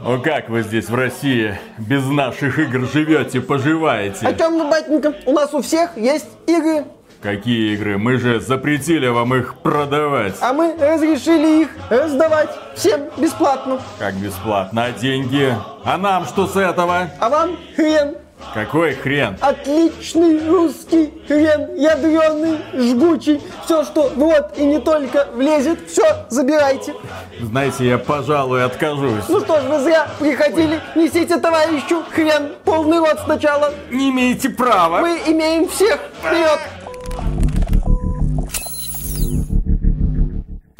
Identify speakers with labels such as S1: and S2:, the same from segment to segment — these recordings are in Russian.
S1: Ну как вы здесь в России без наших игр живете, поживаете?
S2: О чем вы, батенька? У нас у всех есть игры.
S1: Какие игры? Мы же запретили вам их продавать.
S2: А мы разрешили их раздавать всем бесплатно.
S1: Как бесплатно? А деньги? А нам что с этого?
S2: А вам хрен.
S1: Какой хрен?
S2: Отличный русский хрен, ядреный, жгучий. Все, что в рот и не только влезет, все, забирайте.
S1: Знаете, я, пожалуй, откажусь.
S2: Ну что ж, вы зря приходили. Несите товарищу хрен, полный рот сначала.
S1: Не имеете права.
S2: Мы имеем всех. Вперед!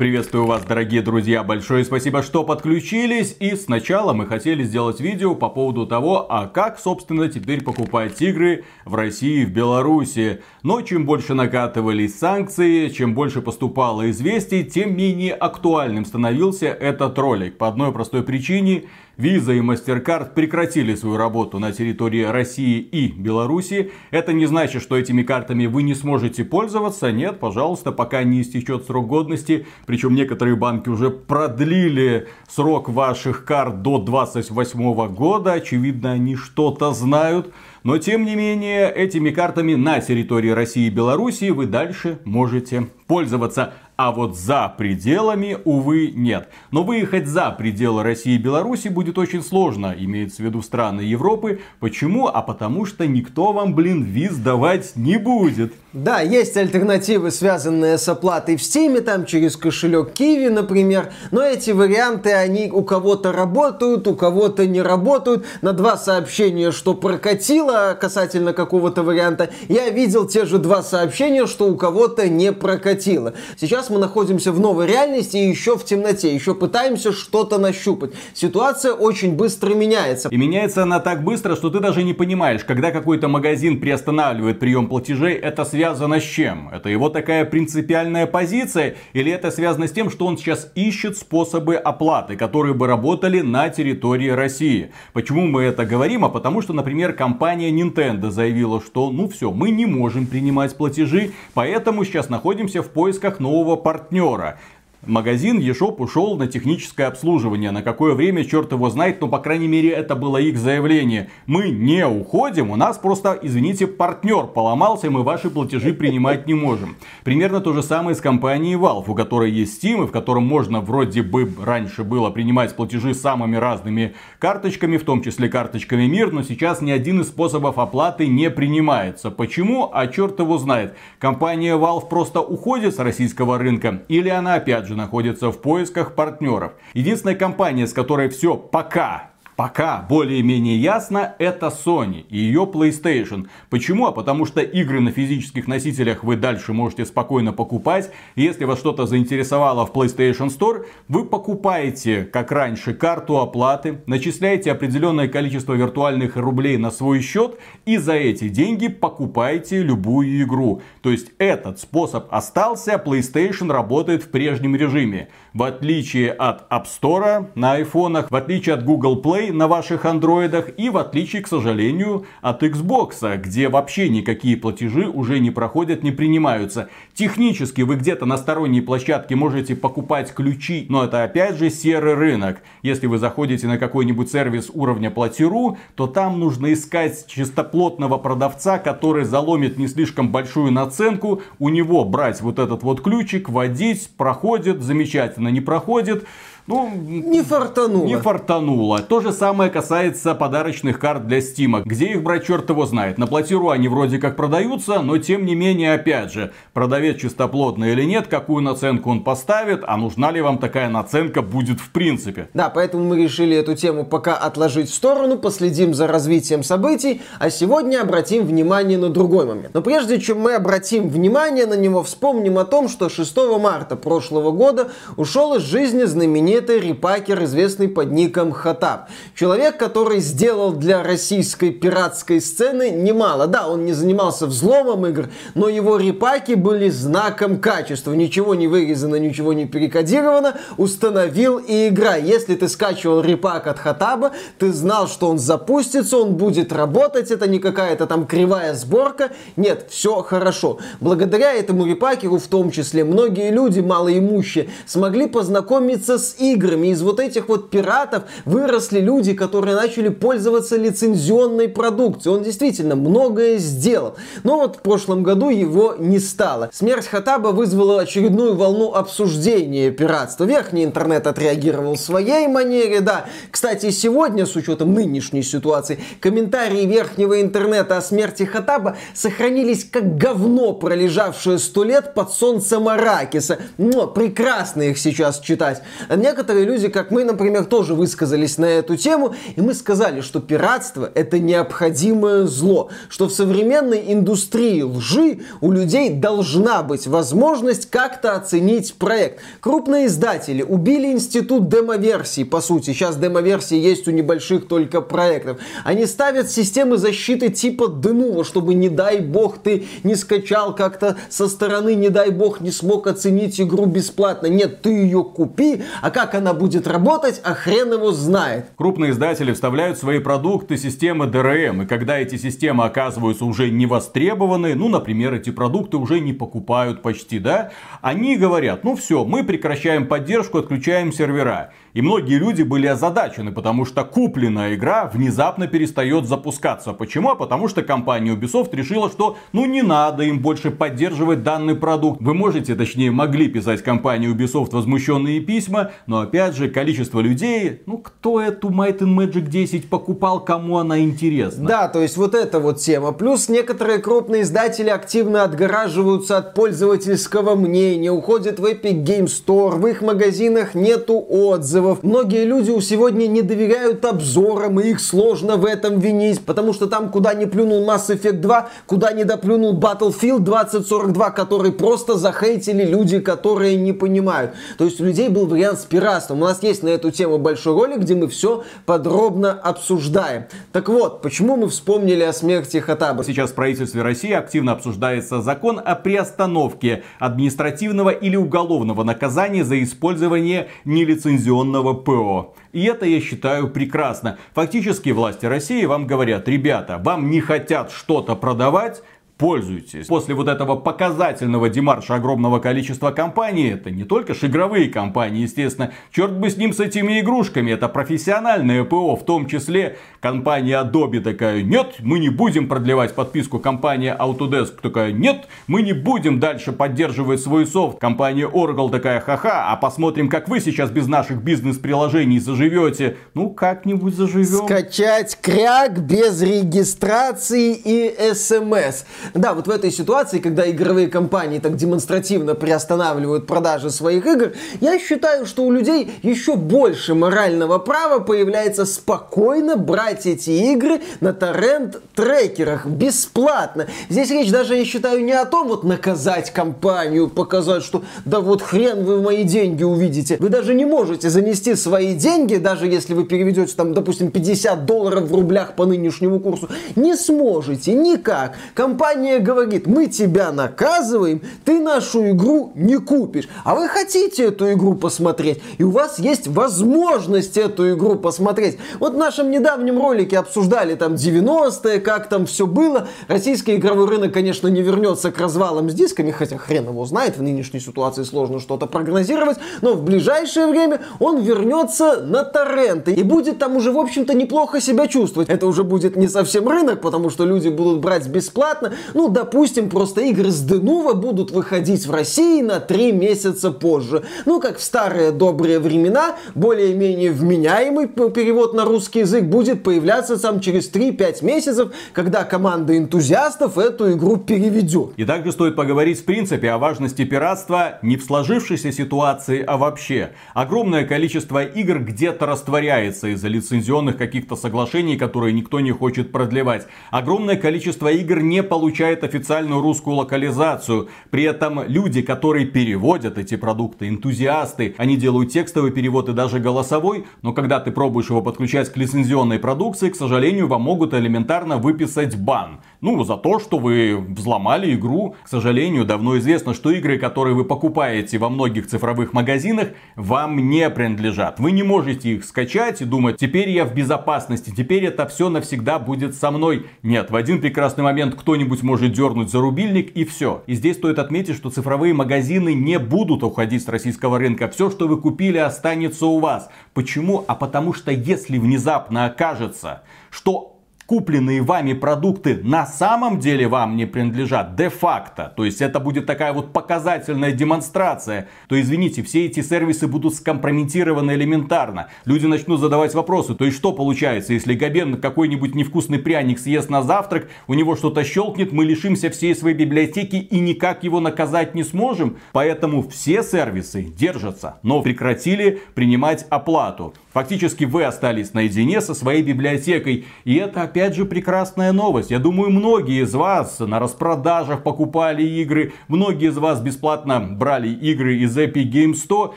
S1: Приветствую вас, дорогие друзья, большое спасибо, что подключились. И сначала мы хотели сделать видео по поводу того, а как, собственно, теперь покупать игры в России и в Беларуси. Но чем больше накатывались санкции, чем больше поступало известий, тем менее актуальным становился этот ролик. По одной простой причине – Visa и MasterCard прекратили свою работу на территории России и Беларуси. Это не значит, что этими картами вы не сможете пользоваться. Нет, пожалуйста, пока не истечет срок годности. Причем некоторые банки уже продлили срок ваших карт до 28 года. Очевидно, они что-то знают. Но тем не менее, этими картами на территории России и Беларуси вы дальше можете пользоваться. А вот за пределами, увы, нет. Но выехать за пределы России и Беларуси будет очень сложно, имеется в виду страны Европы. Почему? А потому что никто вам, блин, виз давать не будет.
S2: Да, есть альтернативы, связанные с оплатой в Steam, там через кошелек Kiwi, например. Но эти варианты, они у кого-то работают, у кого-то не работают. На два сообщения, что прокатило касательно какого-то варианта, я видел те же два сообщения, что у кого-то не прокатило. Сейчас мы находимся в новой реальности и еще в темноте, еще пытаемся что-то нащупать. Ситуация очень быстро меняется.
S1: И меняется она так быстро, что ты даже не понимаешь, когда какой-то магазин приостанавливает прием платежей, это связано связано с чем? Это его такая принципиальная позиция? Или это связано с тем, что он сейчас ищет способы оплаты, которые бы работали на территории России? Почему мы это говорим? А потому что, например, компания Nintendo заявила, что ну все, мы не можем принимать платежи, поэтому сейчас находимся в поисках нового партнера магазин eShop ушел на техническое обслуживание. На какое время, черт его знает, но, по крайней мере, это было их заявление. Мы не уходим, у нас просто, извините, партнер поломался, мы ваши платежи принимать не можем. Примерно то же самое с компанией Valve, у которой есть Steam, и в котором можно вроде бы раньше было принимать платежи самыми разными карточками, в том числе карточками Мир, но сейчас ни один из способов оплаты не принимается. Почему? А черт его знает. Компания Valve просто уходит с российского рынка, или она опять же также находится в поисках партнеров. Единственная компания, с которой все пока пока более-менее ясно, это Sony и ее PlayStation. Почему? А потому что игры на физических носителях вы дальше можете спокойно покупать. Если вас что-то заинтересовало в PlayStation Store, вы покупаете, как раньше, карту оплаты, начисляете определенное количество виртуальных рублей на свой счет и за эти деньги покупаете любую игру. То есть этот способ остался, PlayStation работает в прежнем режиме. В отличие от App Store на айфонах, в отличие от Google Play, Play на ваших андроидах и в отличие, к сожалению, от Xbox, где вообще никакие платежи уже не проходят, не принимаются. Технически вы где-то на сторонней площадке можете покупать ключи, но это опять же серый рынок. Если вы заходите на какой-нибудь сервис уровня платиру, то там нужно искать чистоплотного продавца, который заломит не слишком большую наценку, у него брать вот этот вот ключик, водить, проходит, замечательно, не проходит.
S2: Ну, не фартануло.
S1: Не фартануло. То же самое касается подарочных карт для Стима. Где их брать, черт его знает. На платиру они вроде как продаются, но тем не менее, опять же, продавец чистоплотный или нет, какую наценку он поставит, а нужна ли вам такая наценка будет в принципе.
S2: Да, поэтому мы решили эту тему пока отложить в сторону, последим за развитием событий, а сегодня обратим внимание на другой момент. Но прежде чем мы обратим внимание на него, вспомним о том, что 6 марта прошлого года ушел из жизни знаменитый знаменитый репакер, известный под ником Хатаб. Человек, который сделал для российской пиратской сцены немало. Да, он не занимался взломом игр, но его репаки были знаком качества. Ничего не вырезано, ничего не перекодировано. Установил и игра. Если ты скачивал репак от Хатаба, ты знал, что он запустится, он будет работать. Это не какая-то там кривая сборка. Нет, все хорошо. Благодаря этому репакеру в том числе многие люди малоимущие смогли познакомиться с играми. Из вот этих вот пиратов выросли люди, которые начали пользоваться лицензионной продукцией. Он действительно многое сделал. Но вот в прошлом году его не стало. Смерть Хатаба вызвала очередную волну обсуждения пиратства. Верхний интернет отреагировал в своей манере, да. Кстати, сегодня, с учетом нынешней ситуации, комментарии верхнего интернета о смерти Хатаба сохранились как говно, пролежавшее сто лет под солнцем Аракиса. Но прекрасно их сейчас читать. А некоторые люди, как мы, например, тоже высказались на эту тему, и мы сказали, что пиратство это необходимое зло, что в современной индустрии лжи у людей должна быть возможность как-то оценить проект. Крупные издатели убили институт демоверсий, по сути. Сейчас демоверсии есть у небольших только проектов. Они ставят системы защиты типа Denuvo, чтобы, не дай бог, ты не скачал как-то со стороны, не дай бог, не смог оценить игру бесплатно. Нет, ты ее купи, а как она будет работать, а хрен его знает.
S1: Крупные издатели вставляют свои продукты системы DRM, и когда эти системы оказываются уже не востребованы, ну, например, эти продукты уже не покупают почти, да, они говорят, ну все, мы прекращаем поддержку, отключаем сервера. И многие люди были озадачены, потому что купленная игра внезапно перестает запускаться. Почему? А потому что компания Ubisoft решила, что ну не надо им больше поддерживать данный продукт. Вы можете, точнее могли писать компании Ubisoft возмущенные письма, но опять же количество людей, ну кто эту Might and Magic 10 покупал, кому она интересна?
S2: Да, то есть вот эта вот тема. Плюс некоторые крупные издатели активно отгораживаются от пользовательского мнения, уходят в Epic Game Store, в их магазинах нету отзывов отзывов. Многие люди сегодня не доверяют обзорам, и их сложно в этом винить, потому что там, куда не плюнул Mass Effect 2, куда не доплюнул Battlefield 2042, который просто захейтили люди, которые не понимают. То есть у людей был вариант с пиратством. У нас есть на эту тему большой ролик, где мы все подробно обсуждаем. Так вот, почему мы вспомнили о смерти Хатаба?
S1: Сейчас в правительстве России активно обсуждается закон о приостановке административного или уголовного наказания за использование нелицензионного электронного ПО. И это я считаю прекрасно. Фактически власти России вам говорят, ребята, вам не хотят что-то продавать, пользуйтесь. После вот этого показательного демарша огромного количества компаний, это не только ж игровые компании, естественно, черт бы с ним с этими игрушками, это профессиональное ПО, в том числе компания Adobe такая, нет, мы не будем продлевать подписку, компания Autodesk такая, нет, мы не будем дальше поддерживать свой софт, компания Oracle такая, ха-ха, а посмотрим, как вы сейчас без наших бизнес-приложений заживете, ну как-нибудь заживем.
S2: Скачать кряк без регистрации и смс. Да, вот в этой ситуации, когда игровые компании так демонстративно приостанавливают продажи своих игр, я считаю, что у людей еще больше морального права появляется спокойно брать эти игры на торрент-трекерах бесплатно. Здесь речь даже, я считаю, не о том вот наказать компанию, показать, что да вот хрен вы мои деньги увидите. Вы даже не можете занести свои деньги, даже если вы переведете там, допустим, 50 долларов в рублях по нынешнему курсу. Не сможете никак. Компания компания говорит, мы тебя наказываем, ты нашу игру не купишь. А вы хотите эту игру посмотреть, и у вас есть возможность эту игру посмотреть. Вот в нашем недавнем ролике обсуждали там 90-е, как там все было. Российский игровой рынок, конечно, не вернется к развалам с дисками, хотя хрен его знает, в нынешней ситуации сложно что-то прогнозировать, но в ближайшее время он вернется на торренты и будет там уже, в общем-то, неплохо себя чувствовать. Это уже будет не совсем рынок, потому что люди будут брать бесплатно, ну, допустим, просто игры с Денува будут выходить в России на 3 месяца позже. Ну, как в старые добрые времена, более-менее вменяемый перевод на русский язык будет появляться там через 3-5 месяцев, когда команда энтузиастов эту игру переведет.
S1: И также стоит поговорить в принципе о важности пиратства не в сложившейся ситуации, а вообще. Огромное количество игр где-то растворяется из-за лицензионных каких-то соглашений, которые никто не хочет продлевать. Огромное количество игр не получается получает официальную русскую локализацию. При этом люди, которые переводят эти продукты, энтузиасты, они делают текстовый перевод и даже голосовой, но когда ты пробуешь его подключать к лицензионной продукции, к сожалению, вам могут элементарно выписать бан. Ну, за то, что вы взломали игру. К сожалению, давно известно, что игры, которые вы покупаете во многих цифровых магазинах, вам не принадлежат. Вы не можете их скачать и думать, теперь я в безопасности, теперь это все навсегда будет со мной. Нет, в один прекрасный момент кто-нибудь может дернуть за рубильник и все. И здесь стоит отметить, что цифровые магазины не будут уходить с российского рынка. Все, что вы купили, останется у вас. Почему? А потому что если внезапно окажется, что купленные вами продукты на самом деле вам не принадлежат де-факто. То есть это будет такая вот показательная демонстрация. То извините, все эти сервисы будут скомпрометированы элементарно. Люди начнут задавать вопросы. То есть что получается, если Габен какой-нибудь невкусный пряник съест на завтрак, у него что-то щелкнет, мы лишимся всей своей библиотеки и никак его наказать не сможем. Поэтому все сервисы держатся, но прекратили принимать оплату. Фактически вы остались наедине со своей библиотекой. И это опять же прекрасная новость. Я думаю, многие из вас на распродажах покупали игры. Многие из вас бесплатно брали игры из Epic Games 100.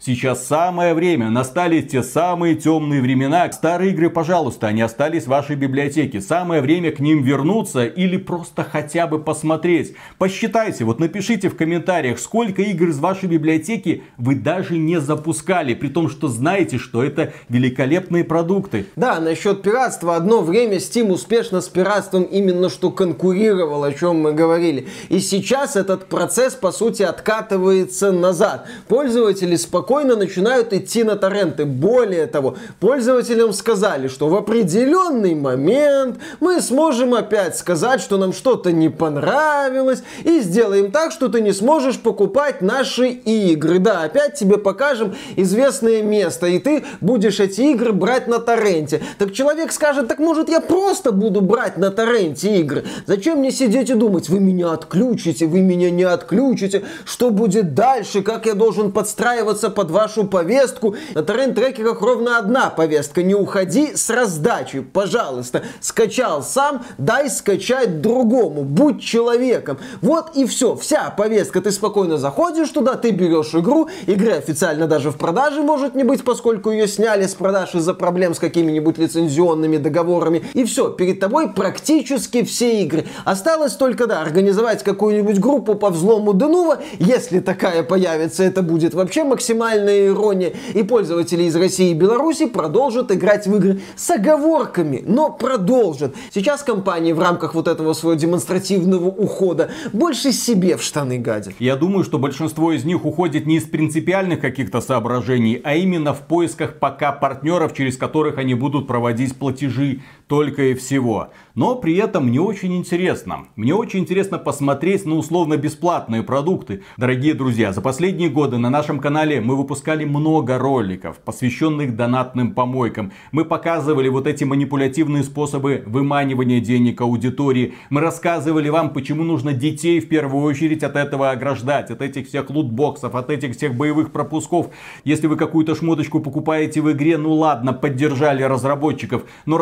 S1: Сейчас самое время. Настали те самые темные времена. Старые игры, пожалуйста, они остались в вашей библиотеке. Самое время к ним вернуться или просто хотя бы посмотреть. Посчитайте, вот напишите в комментариях, сколько игр из вашей библиотеки вы даже не запускали. При том, что знаете, что это великолепные продукты.
S2: Да, насчет пиратства. Одно время Steam успешно с пиратством именно что конкурировал, о чем мы говорили. И сейчас этот процесс, по сути, откатывается назад. Пользователи спокойно начинают идти на торренты. Более того, пользователям сказали, что в определенный момент мы сможем опять сказать, что нам что-то не понравилось, и сделаем так, что ты не сможешь покупать наши игры. Да, опять тебе покажем известное место, и ты будешь эти игры брать на торренте. Так человек скажет, так может я просто буду брать на торренте игры? Зачем мне сидеть и думать, вы меня отключите, вы меня не отключите, что будет дальше, как я должен подстраиваться под вашу повестку? На торрент-трекерах ровно одна повестка, не уходи с раздачи, пожалуйста. Скачал сам, дай скачать другому, будь человеком. Вот и все, вся повестка, ты спокойно заходишь туда, ты берешь игру, игры официально даже в продаже может не быть, поскольку ее сняли продаж из-за проблем с какими-нибудь лицензионными договорами. И все, перед тобой практически все игры. Осталось только, да, организовать какую-нибудь группу по взлому Денува. Если такая появится, это будет вообще максимальная ирония. И пользователи из России и Беларуси продолжат играть в игры с оговорками, но продолжат. Сейчас компании в рамках вот этого своего демонстративного ухода больше себе в штаны гадят.
S1: Я думаю, что большинство из них уходит не из принципиальных каких-то соображений, а именно в поисках пока партнеров, через которых они будут проводить платежи только и всего. Но при этом мне очень интересно. Мне очень интересно посмотреть на условно бесплатные продукты. Дорогие друзья, за последние годы на нашем канале мы выпускали много роликов, посвященных донатным помойкам. Мы показывали вот эти манипулятивные способы выманивания денег аудитории. Мы рассказывали вам, почему нужно детей в первую очередь от этого ограждать, от этих всех лутбоксов, от этих всех боевых пропусков. Если вы какую-то шмоточку покупаете в игре, ну ладно, поддержали разработчиков, но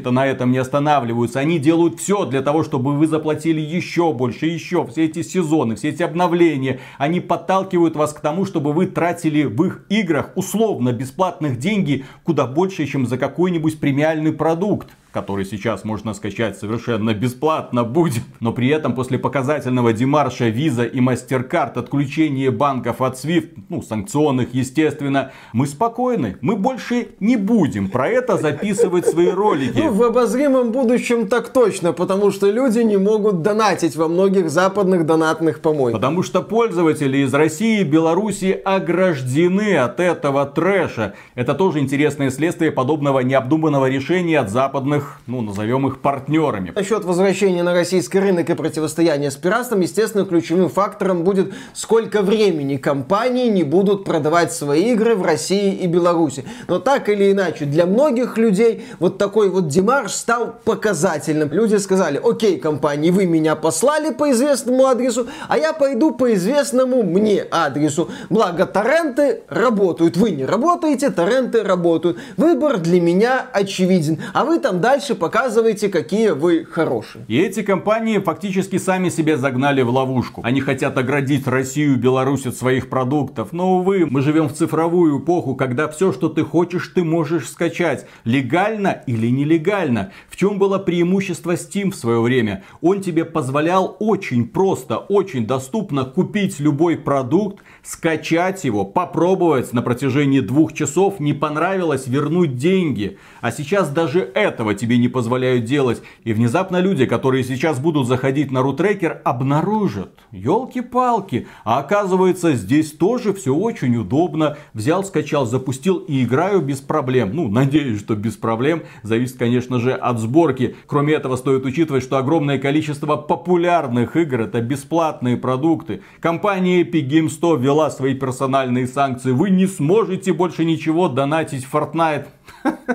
S1: разработчики-то на этом не останавливаются. Они делают все для того, чтобы вы заплатили еще больше, еще. Все эти сезоны, все эти обновления, они подталкивают вас к тому, чтобы вы тратили в их играх условно бесплатных деньги куда больше, чем за какой-нибудь премиальный продукт который сейчас можно скачать совершенно бесплатно будет. Но при этом после показательного демарша Visa и MasterCard, отключения банков от SWIFT, ну санкционных естественно, мы спокойны. Мы больше не будем про это записывать свои ролики.
S2: Ну, в обозримом будущем так точно, потому что люди не могут донатить во многих западных донатных помойках.
S1: Потому что пользователи из России и Беларуси ограждены от этого трэша. Это тоже интересное следствие подобного необдуманного решения от западных их, ну, назовем их партнерами.
S2: Насчет возвращения на российский рынок и противостояния с пиратством, естественно, ключевым фактором будет, сколько времени компании не будут продавать свои игры в России и Беларуси. Но так или иначе, для многих людей вот такой вот демарш стал показательным. Люди сказали, окей, компании, вы меня послали по известному адресу, а я пойду по известному мне адресу. Благо, торренты работают. Вы не работаете, торренты работают. Выбор для меня очевиден. А вы там, да, дальше показывайте, какие вы хорошие.
S1: И эти компании фактически сами себя загнали в ловушку. Они хотят оградить Россию Беларусь от своих продуктов. Но, увы, мы живем в цифровую эпоху, когда все, что ты хочешь, ты можешь скачать. Легально или нелегально. В чем было преимущество Steam в свое время? Он тебе позволял очень просто, очень доступно купить любой продукт, скачать его, попробовать на протяжении двух часов, не понравилось, вернуть деньги. А сейчас даже этого тебе не позволяют делать. И внезапно люди, которые сейчас будут заходить на рутрекер, обнаружат. Елки-палки. А оказывается, здесь тоже все очень удобно. Взял, скачал, запустил и играю без проблем. Ну, надеюсь, что без проблем. Зависит, конечно же, от сборки. Кроме этого, стоит учитывать, что огромное количество популярных игр это бесплатные продукты. Компания Epic Games 100 ввела свои персональные санкции. Вы не сможете больше ничего донатить в Fortnite.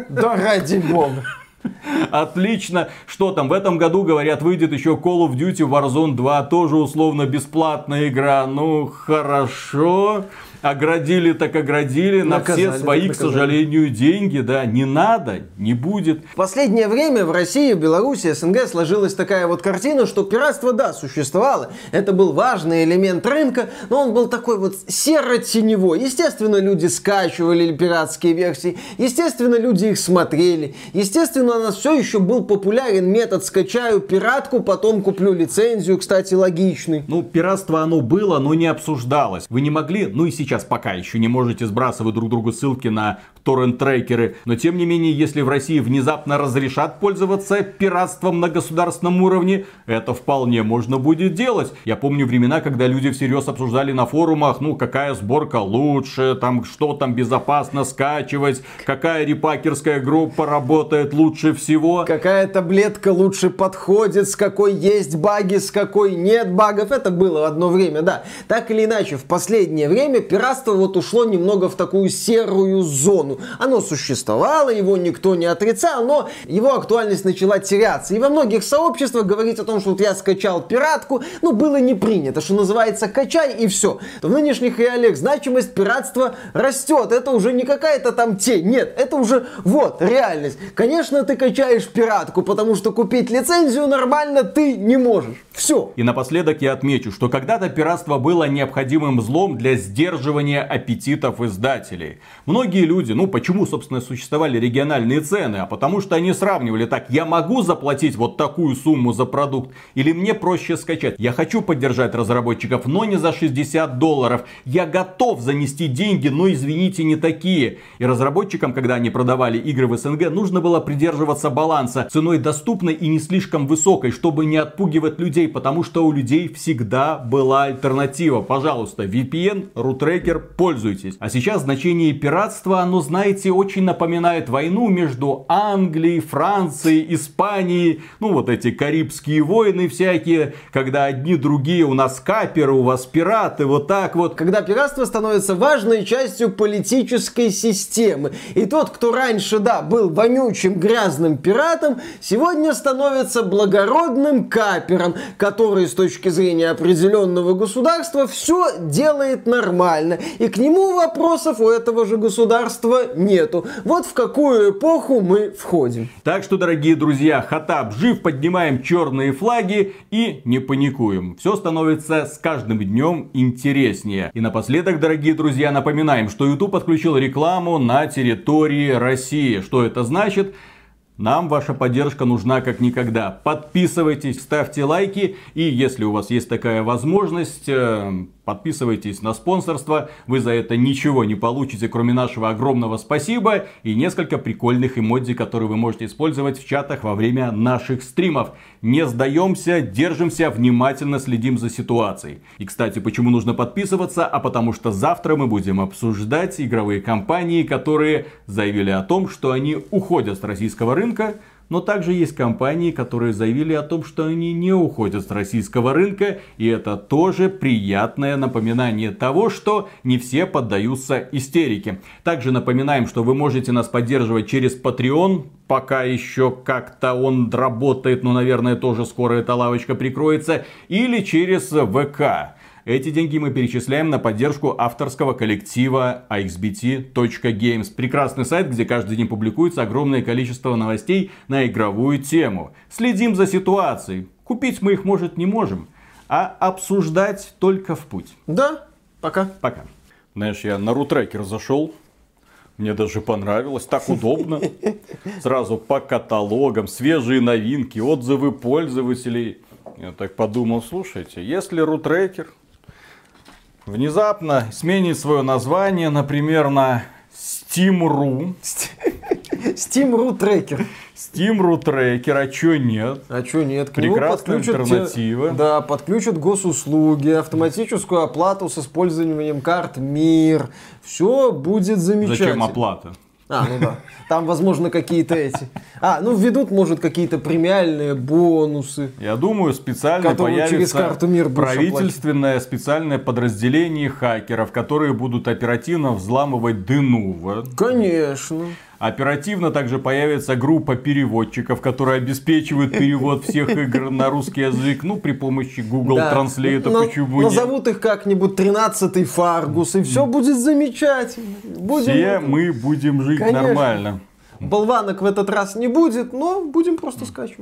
S2: Да ради бога.
S1: Отлично. Что там, в этом году, говорят, выйдет еще Call of Duty Warzone 2, тоже условно бесплатная игра. Ну, хорошо. Оградили так оградили наказали, на все свои, к сожалению, деньги, да, не надо, не будет.
S2: В последнее время в России, в Беларуси, СНГ сложилась такая вот картина, что пиратство, да, существовало. Это был важный элемент рынка, но он был такой вот серо-теневой. Естественно, люди скачивали пиратские версии, естественно, люди их смотрели. Естественно, у нас все еще был популярен метод скачаю пиратку, потом куплю лицензию, кстати, логичный.
S1: Ну, пиратство оно было, но не обсуждалось. Вы не могли, ну и сейчас сейчас пока еще не можете сбрасывать друг другу ссылки на торрент-трекеры. Но тем не менее, если в России внезапно разрешат пользоваться пиратством на государственном уровне, это вполне можно будет делать. Я помню времена, когда люди всерьез обсуждали на форумах, ну, какая сборка лучше, там, что там безопасно скачивать, какая репакерская группа работает лучше всего.
S2: Какая таблетка лучше подходит, с какой есть баги, с какой нет багов. Это было одно время, да. Так или иначе, в последнее время пиратство пиратство вот ушло немного в такую серую зону. Оно существовало, его никто не отрицал, но его актуальность начала теряться. И во многих сообществах говорить о том, что вот я скачал пиратку, ну, было не принято, что называется, качай и все. В нынешних реалиях значимость пиратства растет. Это уже не какая-то там тень, нет, это уже вот реальность. Конечно, ты качаешь пиратку, потому что купить лицензию нормально ты не можешь. Все.
S1: И напоследок я отмечу, что когда-то пиратство было необходимым злом для сдерживания аппетитов издателей. Многие люди, ну почему, собственно, существовали региональные цены? А потому что они сравнивали так, я могу заплатить вот такую сумму за продукт, или мне проще скачать. Я хочу поддержать разработчиков, но не за 60 долларов. Я готов занести деньги, но извините, не такие. И разработчикам, когда они продавали игры в СНГ, нужно было придерживаться баланса ценой доступной и не слишком высокой, чтобы не отпугивать людей людей, потому что у людей всегда была альтернатива. Пожалуйста, VPN, рутрекер, пользуйтесь. А сейчас значение пиратства, оно, знаете, очень напоминает войну между Англией, Францией, Испанией. Ну, вот эти Карибские войны всякие, когда одни другие у нас каперы, у вас пираты, вот так вот.
S2: Когда пиратство становится важной частью политической системы. И тот, кто раньше, да, был вонючим, грязным пиратом, сегодня становится благородным капером, который с точки зрения определенного государства все делает нормально. И к нему вопросов у этого же государства нету. Вот в какую эпоху мы входим.
S1: Так что, дорогие друзья, Хатаб жив, поднимаем черные флаги и не паникуем. Все становится с каждым днем интереснее. И напоследок, дорогие друзья, напоминаем, что YouTube отключил рекламу на территории России. Что это значит? Нам ваша поддержка нужна как никогда. Подписывайтесь, ставьте лайки. И если у вас есть такая возможность, э, Подписывайтесь на спонсорство, вы за это ничего не получите, кроме нашего огромного спасибо и несколько прикольных эмодзи, которые вы можете использовать в чатах во время наших стримов. Не сдаемся, держимся, внимательно следим за ситуацией. И, кстати, почему нужно подписываться? А потому что завтра мы будем обсуждать игровые компании, которые заявили о том, что они уходят с российского рынка, но также есть компании, которые заявили о том, что они не уходят с российского рынка. И это тоже приятное напоминание того, что не все поддаются истерике. Также напоминаем, что вы можете нас поддерживать через Patreon. Пока еще как-то он работает, но, наверное, тоже скоро эта лавочка прикроется. Или через ВК. Эти деньги мы перечисляем на поддержку авторского коллектива axbt.games. Прекрасный сайт, где каждый день публикуется огромное количество новостей на игровую тему. Следим за ситуацией. Купить мы их, может, не можем, а обсуждать только в путь.
S2: Да, пока.
S1: Пока. Знаешь, я на рутрекер зашел, мне даже понравилось, так удобно. Сразу по каталогам, свежие новинки, отзывы пользователей. Я так подумал, слушайте, если рутрекер внезапно сменит свое название, например, на Steam.ru.
S2: Steam.ru трекер.
S1: Steam.ru трекер, а чё нет?
S2: А чё нет? К
S1: Прекрасная альтернатива.
S2: те- да, подключат госуслуги, автоматическую оплату с использованием карт МИР. Все будет замечательно.
S1: Зачем оплата?
S2: А, ну да. Там, возможно, какие-то эти. А, ну введут, может, какие-то премиальные бонусы.
S1: Я думаю, специально появится
S2: через карту МИР
S1: правительственное специальное подразделение хакеров, которые будут оперативно взламывать Денува.
S2: Конечно.
S1: Оперативно также появится группа переводчиков, которые обеспечивают перевод всех игр на русский язык, ну, при помощи Google
S2: Да.
S1: Translate,
S2: На-
S1: почему нет?
S2: Назовут их как-нибудь 13-й Фаргус, и все будет замечательно. Будем
S1: Все мы будем жить
S2: Конечно.
S1: нормально.
S2: Болванок в этот раз не будет, но будем просто скачивать.